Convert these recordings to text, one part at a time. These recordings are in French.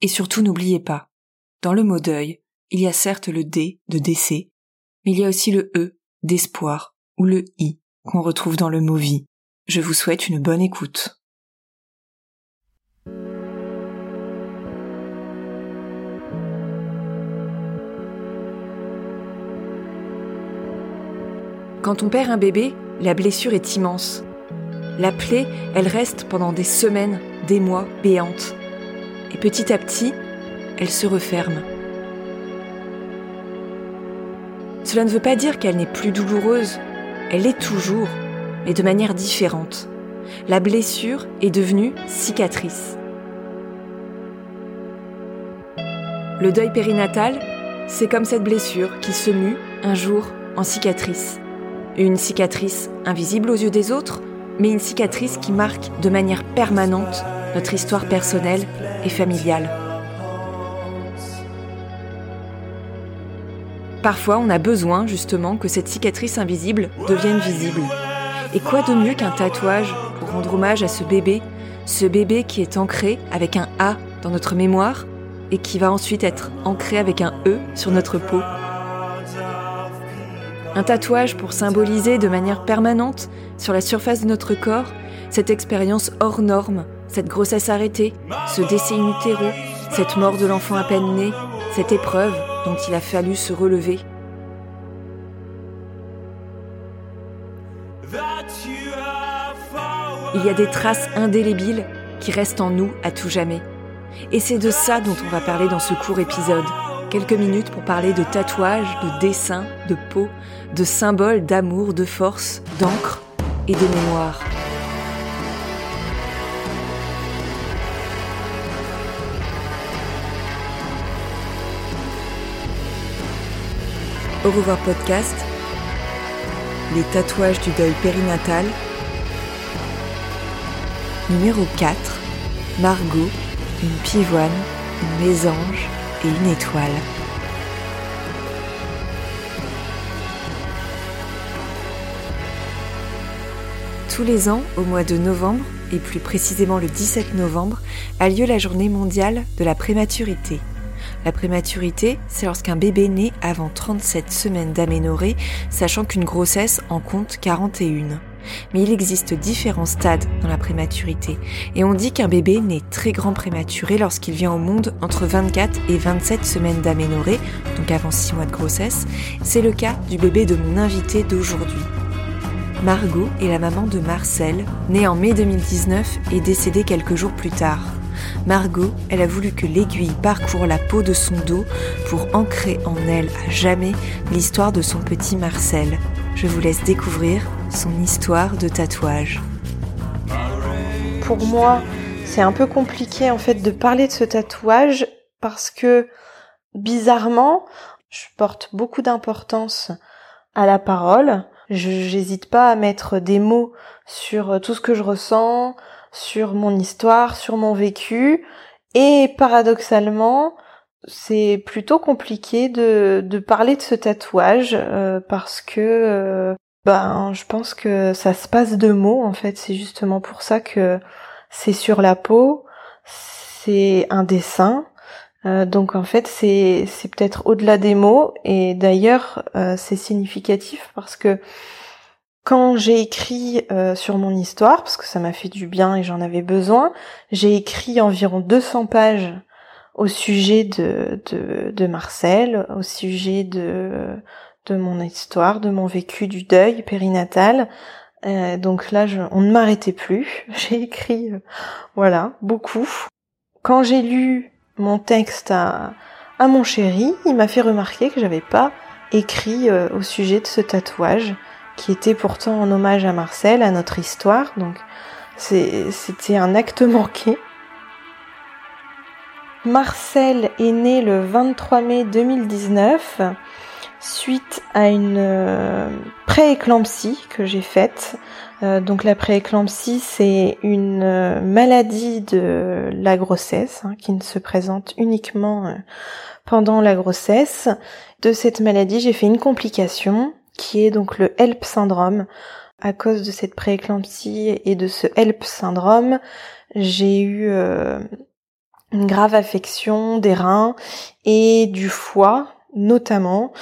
Et surtout n'oubliez pas, dans le mot deuil, il y a certes le D de décès, mais il y a aussi le E d'espoir ou le I qu'on retrouve dans le mot vie. Je vous souhaite une bonne écoute. Quand on perd un bébé, la blessure est immense. La plaie, elle reste pendant des semaines, des mois, béante. Et petit à petit, elle se referme. Cela ne veut pas dire qu'elle n'est plus douloureuse. Elle l'est toujours, mais de manière différente. La blessure est devenue cicatrice. Le deuil périnatal, c'est comme cette blessure qui se mue un jour en cicatrice. Une cicatrice invisible aux yeux des autres, mais une cicatrice qui marque de manière permanente notre histoire personnelle et familiale. Parfois, on a besoin justement que cette cicatrice invisible devienne visible. Et quoi de mieux qu'un tatouage pour rendre hommage à ce bébé, ce bébé qui est ancré avec un A dans notre mémoire et qui va ensuite être ancré avec un E sur notre peau. Un tatouage pour symboliser de manière permanente sur la surface de notre corps cette expérience hors norme, cette grossesse arrêtée, ce décès in cette mort de l'enfant à peine né, cette épreuve dont il a fallu se relever. Il y a des traces indélébiles qui restent en nous à tout jamais. Et c'est de ça dont on va parler dans ce court épisode. Quelques minutes pour parler de tatouages, de dessins, de peau, de symboles d'amour, de force, d'encre et de mémoire. Au revoir podcast, les tatouages du deuil périnatal, numéro 4, Margot, une pivoine, une mésange et une étoile. Tous les ans, au mois de novembre, et plus précisément le 17 novembre, a lieu la journée mondiale de la prématurité. La prématurité, c'est lorsqu'un bébé naît avant 37 semaines d'aménorrhée, sachant qu'une grossesse en compte 41. Mais il existe différents stades dans la prématurité, et on dit qu'un bébé naît très grand prématuré lorsqu'il vient au monde entre 24 et 27 semaines d'aménorrhée, donc avant 6 mois de grossesse. C'est le cas du bébé de mon invité d'aujourd'hui. Margot est la maman de Marcel, né en mai 2019 et décédé quelques jours plus tard. Margot, elle a voulu que l'aiguille parcourt la peau de son dos pour ancrer en elle à jamais l'histoire de son petit Marcel. Je vous laisse découvrir son histoire de tatouage. Pour moi, c'est un peu compliqué en fait de parler de ce tatouage parce que bizarrement, je porte beaucoup d'importance à la parole. Je j'hésite pas à mettre des mots sur tout ce que je ressens, sur mon histoire, sur mon vécu. Et paradoxalement, c'est plutôt compliqué de, de parler de ce tatouage euh, parce que euh, ben je pense que ça se passe de mots en fait. C'est justement pour ça que c'est sur la peau, c'est un dessin. Euh, donc en fait c'est c'est peut-être au-delà des mots et d'ailleurs c'est significatif parce que quand j'ai écrit euh, sur mon histoire, parce que ça m'a fait du bien et j'en avais besoin, j'ai écrit environ 200 pages au sujet de, Marcel, au sujet de, mon histoire, de mon vécu du deuil périnatal. Euh, donc là, je, on ne m'arrêtait plus. J'ai écrit, euh, voilà, beaucoup. Quand j'ai lu mon texte à, à mon chéri, il m'a fait remarquer que j'avais pas écrit euh, au sujet de ce tatouage, qui était pourtant en hommage à Marcel, à notre histoire. Donc c'était un acte manqué. Marcel est né le 23 mai 2019 suite à une euh, prééclampsie que j'ai faite. Euh, donc la prééclampsie, c'est une euh, maladie de la grossesse hein, qui ne se présente uniquement pendant la grossesse. De cette maladie, j'ai fait une complication qui est donc le HELP syndrome. À cause de cette prééclampsie et de ce HELP syndrome, j'ai eu une grave affection des reins et du foie notamment,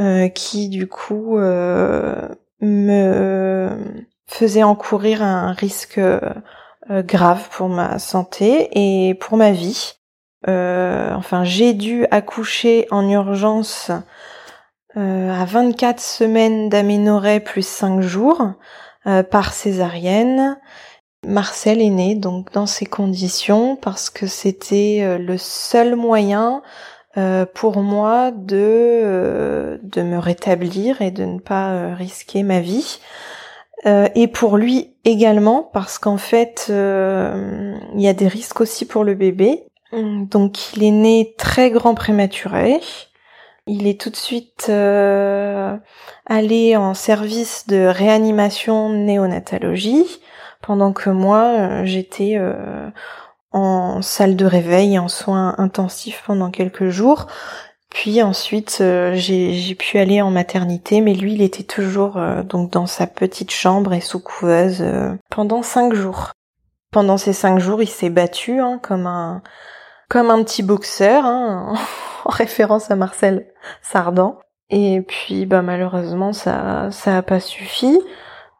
euh, qui du coup euh, me faisait encourir un risque euh, grave pour ma santé et pour ma vie. enfin, j'ai dû accoucher en urgence à 24 semaines d'aménorrhée plus 5 jours par césarienne. Marcel est né donc dans ces conditions parce que c'était le seul moyen euh, pour moi de euh, de me rétablir et de ne pas euh, risquer ma vie et pour lui également parce qu'en fait il y a des risques aussi pour le bébé donc il est né très grand prématuré il est tout de suite allé en service de réanimation néonatologie pendant que moi j'étais en salle de réveil, en soins intensifs pendant quelques jours. Puis ensuite, euh, j'ai pu aller en maternité, mais lui, il était toujours euh, donc dans sa petite chambre et sous couveuse euh, pendant cinq jours. Pendant ces cinq jours, il s'est battu hein, comme un comme un petit boxeur, hein, en référence à Marcel Sardan. Et puis, bah malheureusement, ça ça a pas suffi.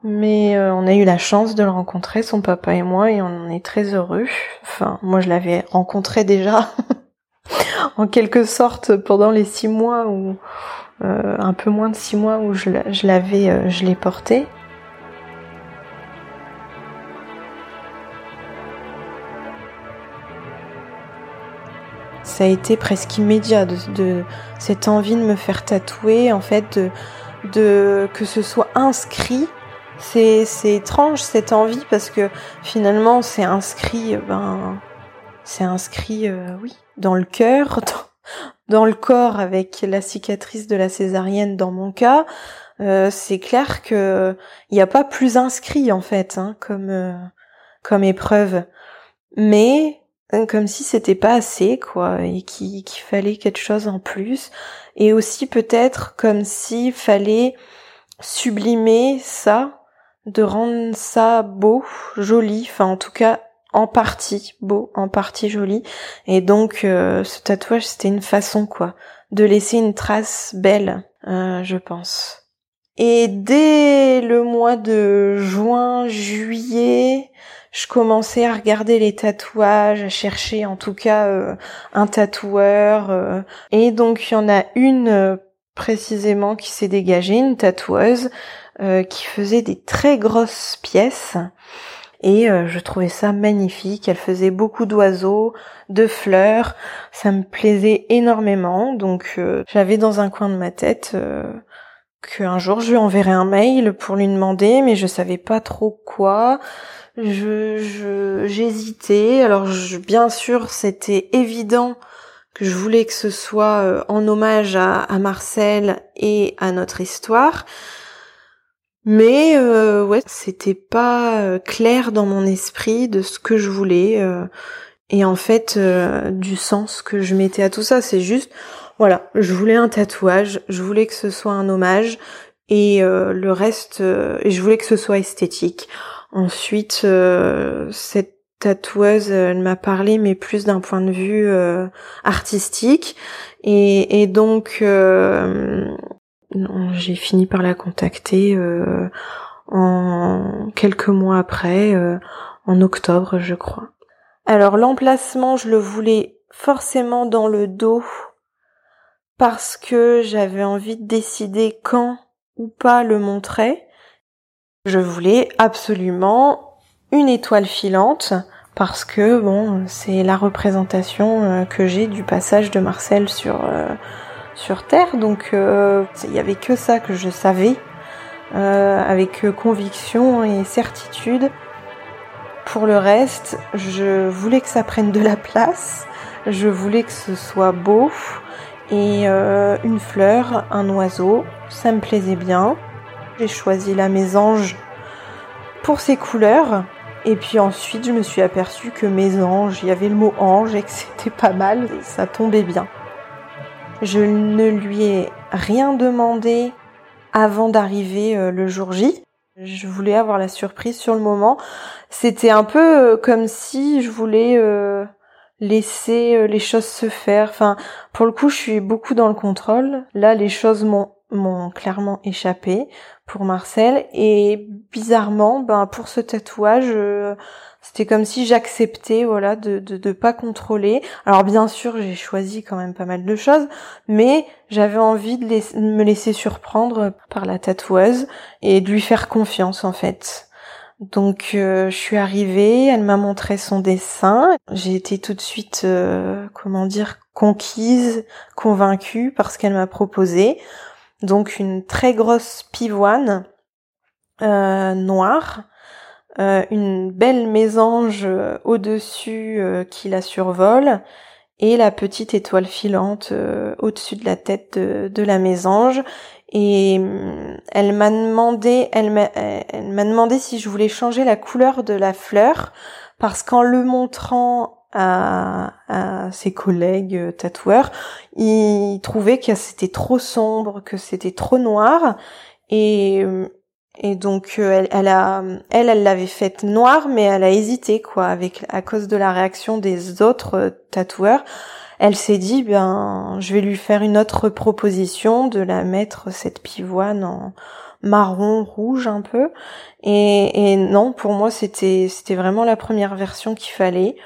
Mais euh, on a eu la chance de le rencontrer, son papa et moi, et on en est très heureux. Enfin, moi je l'avais rencontré déjà, en quelque sorte, pendant les six mois ou euh, un peu moins de six mois où je l'avais, euh, je l'ai porté. Ça a été presque immédiat de, de, cette envie de me faire tatouer, en fait, de, de que ce soit inscrit c'est, c'est étrange cette envie parce que finalement c'est inscrit, ben, c'est inscrit, euh, oui, dans le cœur, dans, le corps avec la cicatrice de la césarienne dans mon cas. Euh, c'est clair que il n'y a pas plus inscrit en fait hein, comme euh, comme épreuve, mais comme si c'était pas assez quoi et qu'il, fallait quelque chose en plus et aussi peut-être comme s'il fallait sublimer ça de rendre ça beau, joli, enfin en tout cas en partie beau, en partie joli. Et donc euh, ce tatouage c'était une façon quoi de laisser une trace belle, euh, je pense. Et dès le mois de juin, juillet, je commençais à regarder les tatouages, à chercher en tout cas euh, un tatoueur. et donc il y en a une précisément qui s'est dégagée, une tatoueuse euh, qui faisait des très grosses pièces et euh, je trouvais ça magnifique. Elle faisait beaucoup d'oiseaux, de fleurs, ça me plaisait énormément. Donc euh, j'avais dans un coin de ma tête qu'un jour je lui enverrais un mail pour lui demander, mais je savais pas trop quoi. Je j'hésitais. Alors bien sûr c'était évident que je voulais que ce soit en hommage à, Marcel et à notre histoire. Mais euh, ouais, c'était pas euh, clair dans mon esprit de ce que je voulais euh, et en fait euh, du sens que je mettais à tout ça. C'est juste, voilà, je voulais un tatouage, je voulais que ce soit un hommage et le reste, et je voulais que ce soit esthétique. Ensuite, cette tatoueuse, elle m'a parlé, mais plus d'un point de vue artistique. Et, donc, j'ai fini par la contacter euh, en quelques mois après, euh, en octobre, je crois. Alors l'emplacement, je le voulais forcément dans le dos parce que j'avais envie de décider quand ou pas le montrer. Je voulais absolument une étoile filante parce que bon, c'est la représentation euh, que j'ai du passage de Marcel sur euh, sur Terre, donc euh, il y avait que ça que je savais avec conviction et certitude. Pour le reste, je voulais que ça prenne de la place, je voulais que ce soit beau et une fleur, un oiseau, ça me plaisait bien. J'ai choisi la mésange pour ses couleurs et puis ensuite, je me suis aperçue que mes anges, il y avait le mot ange et que c'était pas mal, ça tombait bien. Je ne lui ai rien demandé avant d'arriver euh, le jour J. Je voulais avoir la surprise sur le moment. C'était un peu euh, comme si je voulais euh, laisser les choses se faire. Enfin, pour le coup, je suis beaucoup dans le contrôle. Là, les choses m'ont m'ont clairement échappé pour Marcel et bizarrement ben pour ce tatouage euh, c'était comme si j'acceptais voilà de, de de pas contrôler. Alors bien sûr j'ai choisi quand même pas mal de choses mais j'avais envie de, me laisser surprendre par la tatoueuse et de lui faire confiance en fait. Donc euh, je suis arrivée, elle m'a montré son dessin, j'ai été tout de suite euh, comment dire conquise, convaincue par ce qu'elle m'a proposé donc une très grosse pivoine euh, noire, euh, une belle mésange euh, au-dessus qui la survole et la petite étoile filante au-dessus de la tête de, la mésange. Et elle m'a demandé, elle m'a, elle m'a demandé si je voulais changer la couleur de la fleur parce qu'en le montrant à, ses collègues euh, tatoueurs, il trouvait que c'était trop sombre, que c'était trop noir, et euh, et donc euh, elle, elle a elle elle l'avait faite noire, mais elle a hésité quoi avec à cause de la réaction des autres tatoueurs. Elle s'est dit ben je vais lui faire une autre proposition de la mettre cette pivoine en marron rouge un peu. Et, et non pour moi c'était c'était vraiment la première version qu'il fallait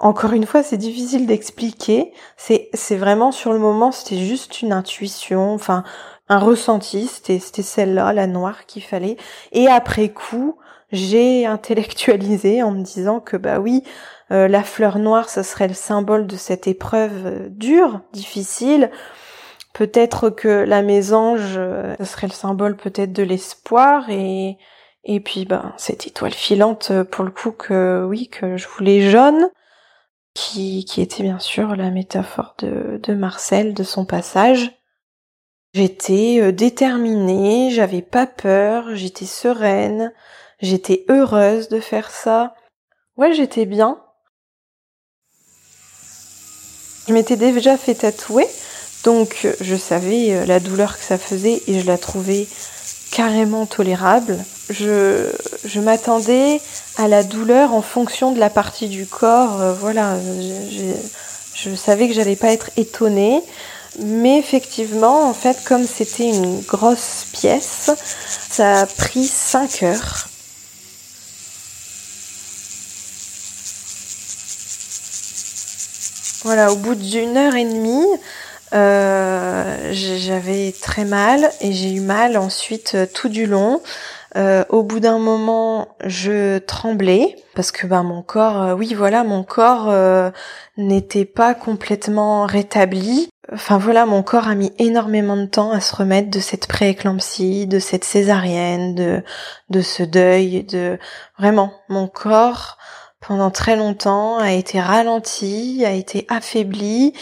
encore une fois, c'est difficile d'expliquer. C'est, c'est vraiment sur le moment, c'était juste une intuition, enfin, un ressenti. C'était, c'était celle-là, la noire qu'il fallait. Et après coup, j'ai intellectualisé en me disant que bah oui, euh, la fleur noire, ça serait le symbole de cette épreuve euh, dure, difficile. Peut-être que la mésange, euh, serait le symbole peut-être de l'espoir et et puis ben cette étoile filante pour le coup que oui que je voulais jaune qui, était bien sûr la métaphore de, Marcel, de son passage. J'étais euh, déterminée, j'avais pas peur, j'étais sereine, j'étais heureuse de faire ça. Ouais, j'étais bien. Je m'étais déjà fait tatouer, donc je savais euh, la douleur que ça faisait et je la trouvais carrément tolérable. Je, m'attendais à la douleur en fonction de la partie du corps. Euh, voilà, je, je, savais que j'allais pas être étonnée. Mais effectivement, en fait, comme c'était une grosse pièce, ça a pris 5 heures. Voilà, au bout d'une heure et demie, euh, j'avais très mal et j'ai eu mal ensuite euh, tout du long. Euh, au bout d'un moment, je tremblais parce que bah mon corps, oui voilà, mon corps n'était pas complètement rétabli. Enfin voilà, mon corps a mis énormément de temps à se remettre de cette prééclampsie, de cette césarienne, de de ce deuil, de vraiment mon corps pendant très longtemps a été ralenti, a été affaibli.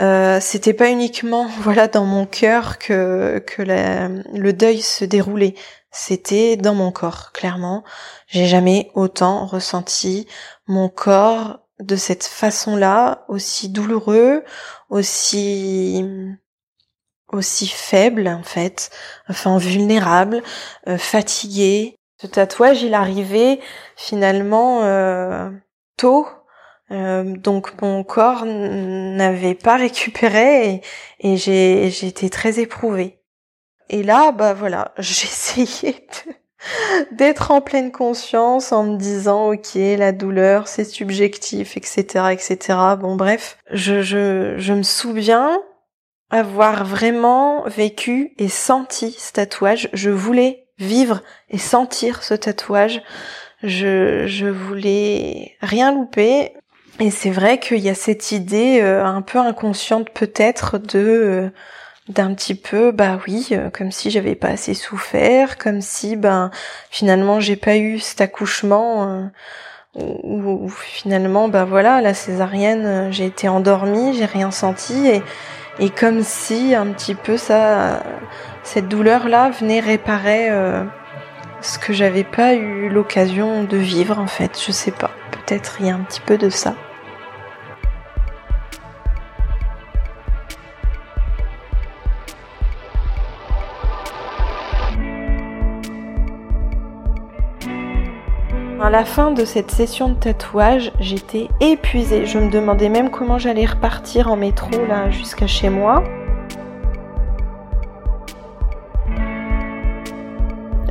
Euh, c'était pas uniquement voilà dans mon cœur que que le deuil se déroulait, c'était dans mon corps clairement. J'ai jamais autant ressenti mon corps de cette façon-là, aussi douloureux, aussi aussi faible en fait, enfin vulnérable, euh, fatigué. Ce tatouage, il arrivait finalement euh, tôt euh, donc mon corps n'avait pas récupéré et, j'ai été très éprouvée. Et là, bah voilà, essayé d'être en pleine conscience en me disant ok la douleur c'est subjectif etc etc bon bref je je je me souviens avoir vraiment vécu et senti ce tatouage. Je voulais vivre et sentir ce tatouage. Je je voulais rien louper et c'est vrai qu'il y a cette idée euh, un peu inconsciente peut-être de euh, d'un petit peu bah oui euh, comme si j'avais pas assez souffert comme si ben finalement j'ai pas eu cet accouchement ou finalement bah voilà la césarienne j'ai été endormie j'ai rien senti et et comme si un petit peu ça cette douleur là venait réparer ce que j'avais pas eu l'occasion de vivre en fait je sais pas il y a un petit peu de ça À la fin de cette session de tatouage, j'étais épuisée. Je me demandais même comment j'allais repartir en métro là jusqu'à chez moi.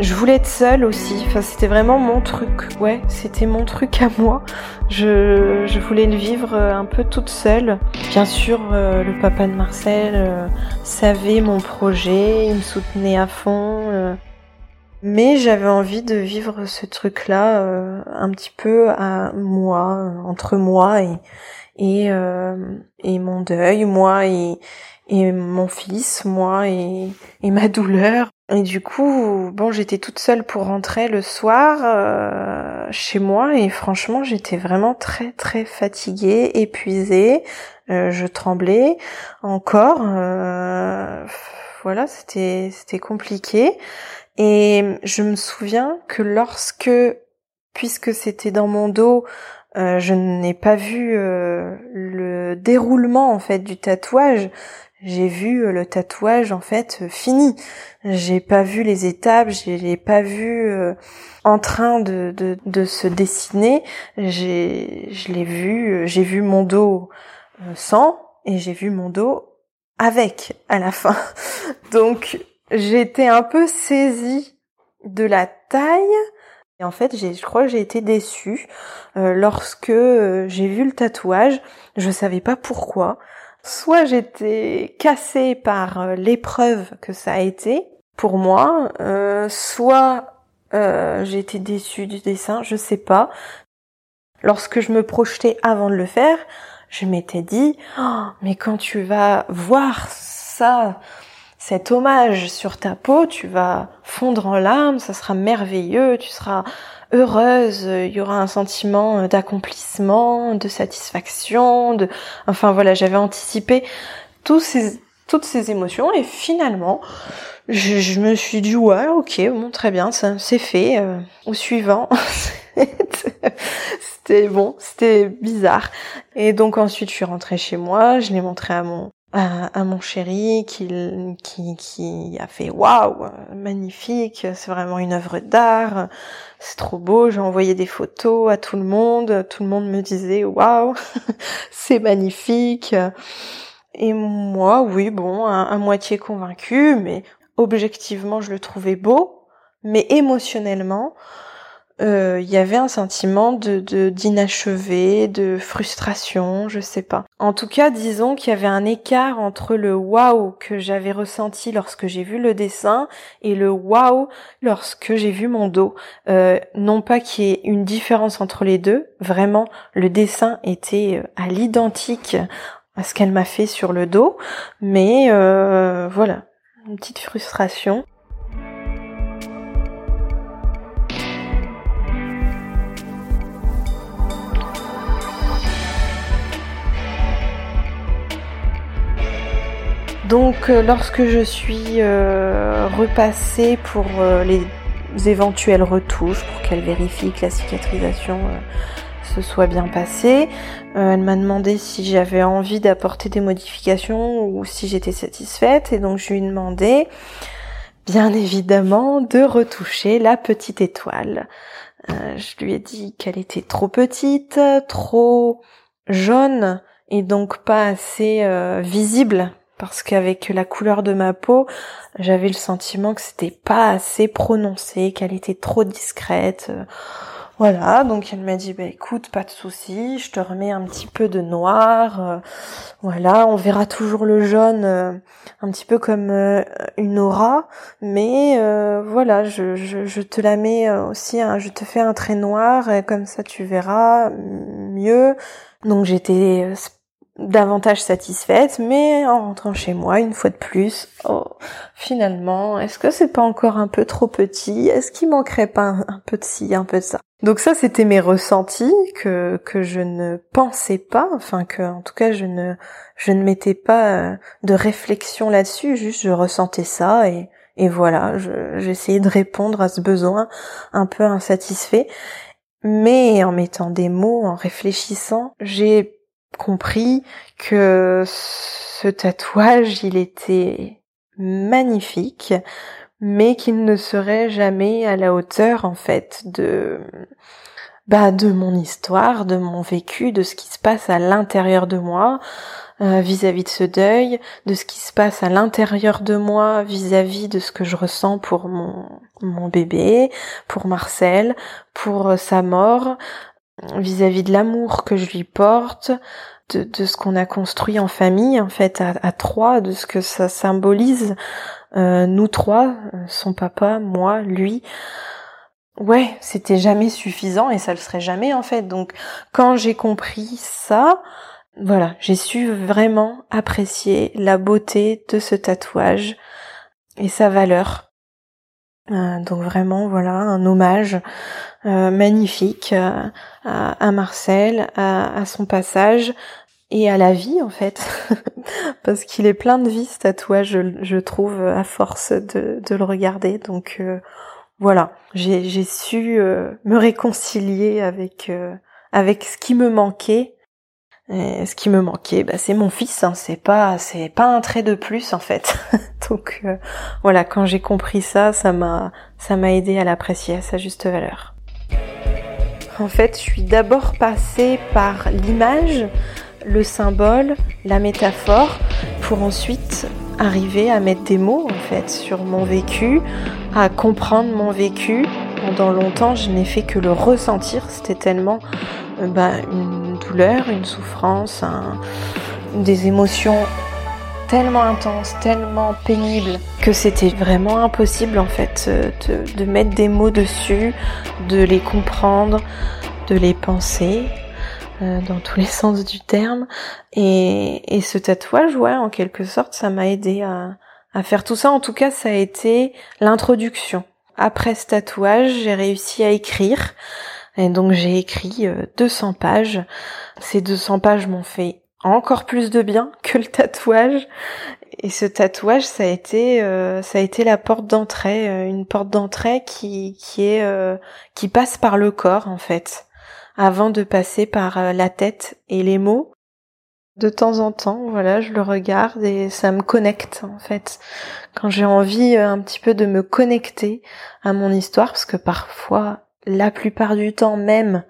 Je voulais être seule aussi. Enfin, c'était vraiment mon truc. Ouais, c'était mon truc à moi. Je, je voulais le vivre euh, un peu toute seule. Bien sûr, euh, le papa de Marcel euh, savait mon projet. Il me soutenait à fond. Mais j'avais envie de vivre ce truc-là euh, un petit peu à moi, entre moi et et, euh, et mon deuil, moi et, et mon fils, moi et, et ma douleur. Et du coup, bon, j'étais toute seule pour rentrer le soir euh, chez moi et franchement, j'étais vraiment très très fatiguée, épuisée. je tremblais encore. voilà, c'était c'était compliqué. Et je me souviens que lorsque, puisque c'était dans mon dos, euh, je n'ai pas vu euh, le déroulement en fait du tatouage. J'ai vu euh, le tatouage en fait fini. J'ai pas vu les étapes, je l'ai pas vu en train de, de, de se dessiner. J'ai je l'ai vu, j'ai vu mon dos sans et j'ai vu mon dos avec à la fin. Donc j'étais un peu saisie de la taille. Et en fait, je crois que j'ai été déçue euh, lorsque euh, j'ai vu le tatouage. Je savais pas pourquoi. Soit j'étais cassée par euh, l'épreuve que ça a été pour moi, soit j'ai été déçue du dessin, je sais pas. Lorsque je me projetais avant de le faire, je m'étais dit, oh, mais quand tu vas voir ça cet hommage sur ta peau, tu vas fondre en larmes, ça sera merveilleux, tu seras heureuse, il y aura un sentiment d'accomplissement, de satisfaction, de, enfin voilà, j'avais anticipé toutes ces émotions et finalement, je, me suis dit ouais, ok, bon, très bien, ça c'est fait. Euh, au suivant, c'était bon, c'était bizarre. Et donc ensuite, je suis rentrée chez moi, je l'ai montré à mon à, mon chéri qui, qui, qui a fait waouh, magnifique, c'est vraiment une œuvre d'art, c'est trop beau. J'ai envoyé des photos à tout le monde, tout le monde me disait waouh, c'est magnifique. Et moi, oui, bon, à, moitié convaincu, mais objectivement, je le trouvais beau, mais émotionnellement, euh, il y avait un sentiment de d'inachevé, de, frustration, je sais pas. En tout cas, disons qu'il y avait un écart entre le waouh que j'avais ressenti lorsque j'ai vu le dessin et le waouh lorsque j'ai vu mon dos. Euh, non pas qu'il y ait une différence entre les deux, vraiment, le dessin était euh, à l'identique à ce qu'elle m'a fait sur le dos, mais voilà, une petite frustration. Donc euh, lorsque je suis euh, repassée pour euh, les éventuelles retouches, pour qu'elle vérifie que la cicatrisation se soit bien passée, elle m'a demandé si j'avais envie d'apporter des modifications ou si j'étais satisfaite et donc je lui ai demandé bien évidemment de retoucher la petite étoile. je lui ai dit qu'elle était trop petite, trop jaune et donc pas assez visible parce qu'avec la couleur de ma peau, j'avais le sentiment que c'était pas assez prononcé, qu'elle était trop discrète. Voilà, donc elle m'a dit bah écoute, pas de souci, je te remets un petit peu de noir. Euh, voilà, on verra toujours le jaune euh, un petit peu comme euh, une aura, mais voilà, je, te la mets aussi, je te fais un trait noir, comme ça tu verras mieux. Donc j'étais davantage satisfaite, mais en rentrant chez moi, une fois de plus, oh, finalement, est-ce que c'est pas encore un peu trop petit? Est-ce qu'il manquerait pas un, peu de ci, un peu de ça? Donc ça, c'était mes ressentis que que je ne pensais pas, enfin que en tout cas je ne je ne mettais pas euh, de réflexion là-dessus, juste je ressentais ça et et voilà, j'essayais de répondre à ce besoin un peu insatisfait. Mais en mettant des mots, en réfléchissant, j'ai compris que ce tatouage, il était magnifique, mais qu'il ne serait jamais à la hauteur, en fait, de, bah, de mon histoire, de mon vécu, de ce qui se passe à l'intérieur de moi, euh, vis-à-vis de ce deuil, de ce qui se passe à l'intérieur de moi vis-à-vis de ce que je ressens pour mon, mon bébé, pour Marcel, pour sa mort, vis-à-vis de l'amour que je lui porte, de, de ce qu'on a construit en famille, en fait, à, trois, de ce que ça symbolise, euh, nous trois, son papa, moi, lui. Ouais, c'était jamais suffisant et ça le serait jamais en fait. Donc quand j'ai compris ça, voilà, j'ai su vraiment apprécier la beauté de ce tatouage et sa valeur. Euh, donc vraiment voilà un hommage euh, magnifique euh, à, Marcel, à, son passage et à la vie en fait, parce qu'il est plein de vie ce tatouage, je, trouve, à force de, le regarder. Donc voilà, j'ai su me réconcilier avec avec ce qui me manquait et ce qui me manquait, bah, c'est mon fils. Hein. C'est pas, c'est pas un trait de plus en fait. Donc euh, voilà, quand j'ai compris ça, ça m'a, ça m'a aidé à l'apprécier à sa juste valeur. En fait, je suis d'abord passée par l'image, le symbole, la métaphore, pour ensuite arriver à mettre des mots en fait sur mon vécu, à comprendre mon vécu. Pendant longtemps, je n'ai fait que le ressentir. C'était tellement euh, bah, une une souffrance, des émotions tellement intenses, tellement pénibles, que c'était vraiment impossible en fait euh, de, mettre des mots dessus, de les comprendre, de les penser. Euh, dans tous les sens du terme. Et, ce tatouage ouais en quelque sorte ça m'a aidé à, à faire tout ça. En tout cas ça a été l'introduction. Après ce tatouage j'ai réussi à écrire et donc j'ai écrit 200 euh, pages. Ces 200 pages m'ont fait encore plus de bien que le tatouage. Et ce tatouage, ça a été, euh, ça a été la porte d'entrée, euh, une porte d'entrée qui, qui est, qui passe par le corps en fait, avant de passer par la tête et les mots. De temps en temps, voilà, je le regarde et ça me connecte en fait. Quand j'ai envie un petit peu de me connecter à mon histoire, parce que parfois la plupart du temps même,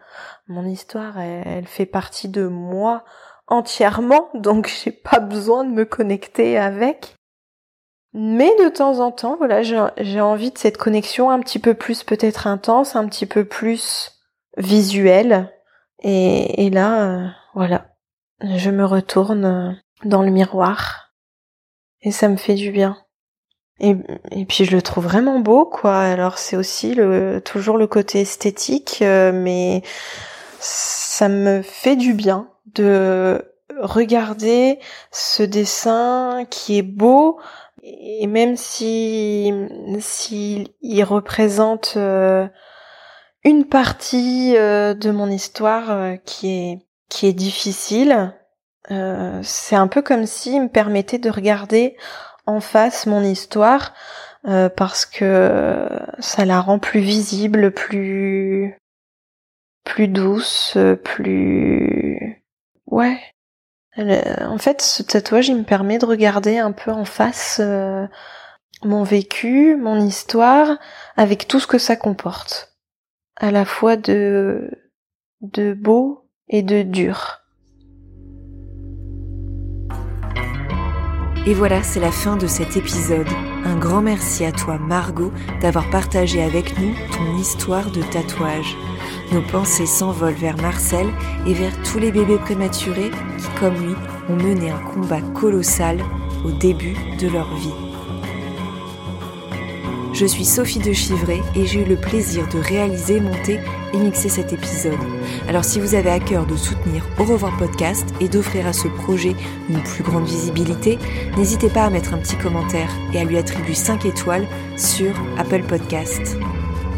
mon histoire, elle, fait partie de moi entièrement, donc j'ai pas besoin de me connecter avec. Mais de temps en temps, voilà, j'ai envie de cette connexion un petit peu plus peut-être intense, un petit peu plus visuelle. Et, là, euh, voilà, je me retourne dans le miroir. Et ça me fait du bien. Et, puis je le trouve vraiment beau, quoi. Alors c'est aussi le, toujours le côté esthétique, euh, mais ça me fait du bien de regarder ce dessin qui est beau et même si s'il il représente euh, une partie euh, de mon histoire qui est qui est difficile, c'est un peu comme s'il me permettait de regarder face mon histoire euh, parce que ça la rend plus visible, plus plus douce, plus ouais. En fait, ce tatouage, il me permet de regarder un peu en face euh, mon vécu, mon histoire, avec tout ce que ça comporte, à la fois de beau et de dur. Et voilà, c'est la fin de cet épisode. Un grand merci à toi Margot d'avoir partagé avec nous ton histoire de tatouage. Nos pensées s'envolent vers Marcel et vers tous les bébés prématurés qui, comme lui, ont mené un combat colossal au début de leur vie. Je suis Sophie de Chivray et j'ai eu le plaisir de réaliser, monter et mixer cet épisode. Alors si vous avez à cœur de soutenir Au revoir podcast et d'offrir à ce projet une plus grande visibilité, n'hésitez pas à mettre un petit commentaire et à lui attribuer 5 étoiles sur Apple Podcast.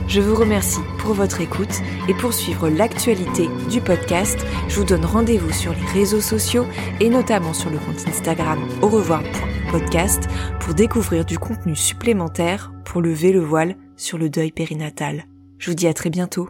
Je vous remercie pour votre écoute et pour suivre l'actualité du podcast, je vous donne rendez-vous sur les réseaux sociaux et notamment sur le compte Instagram au revoir.podcast pour découvrir du contenu supplémentaire pour lever le voile sur le deuil périnatal. Je vous dis à très bientôt.